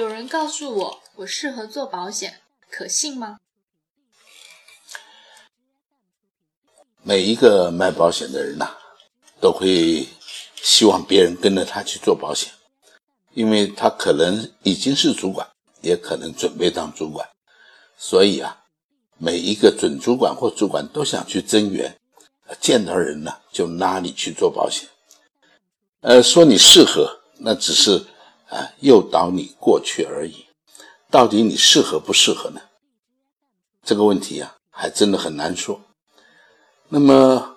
有人告诉我我适合做保险，可信吗？每一个卖保险的人呐，都会希望别人跟着他去做保险，因为他可能已经是主管，也可能准备当主管，所以啊，每一个准主管或主管都想去增援，见到人呢就拉你去做保险。呃，说你适合，那只是啊诱导你过去而已。到底你适合不适合呢？这个问题呀，还真的很难说。那么，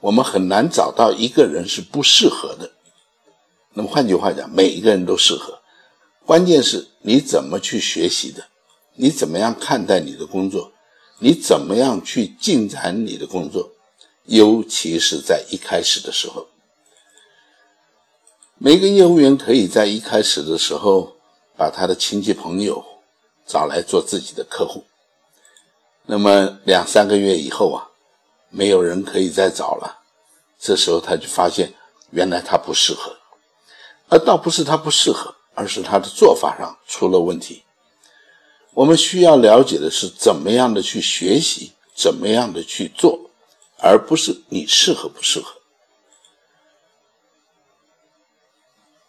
我们很难找到一个人是不适合的。那么换句话讲，每一个人都适合，关键是你怎么去学习的，你怎么样看待你的工作，你怎么样去进展你的工作，尤其是在一开始的时候，每个业务员可以在一开始的时候把他的亲戚朋友找来做自己的客户。那么两三个月以后啊。没有人可以再找了，这时候他就发现，原来他不适合，而倒不是他不适合，而是他的做法上出了问题。我们需要了解的是怎么样的去学习，怎么样的去做，而不是你适合不适合。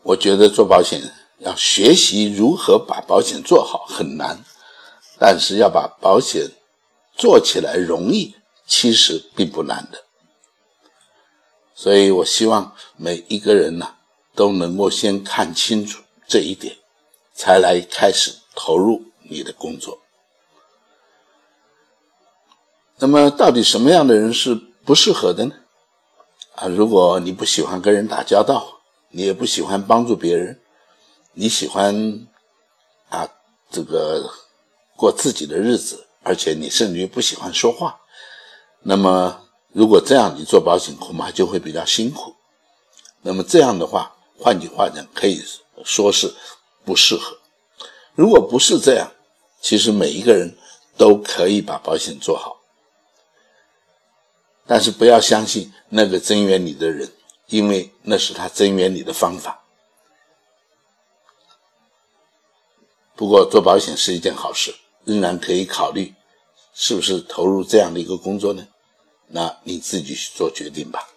我觉得做保险要学习如何把保险做好很难，但是要把保险做起来容易。其实并不难的，所以我希望每一个人呢都能够先看清楚这一点，才来开始投入你的工作。那么，到底什么样的人是不适合的呢？啊，如果你不喜欢跟人打交道，你也不喜欢帮助别人，你喜欢啊这个过自己的日子，而且你甚至于不喜欢说话。那么，如果这样，你做保险恐怕就会比较辛苦。那么这样的话，换句话讲，可以说是不适合。如果不是这样，其实每一个人都可以把保险做好。但是不要相信那个增援你的人，因为那是他增援你的方法。不过做保险是一件好事，仍然可以考虑是不是投入这样的一个工作呢？那你自己去做决定吧。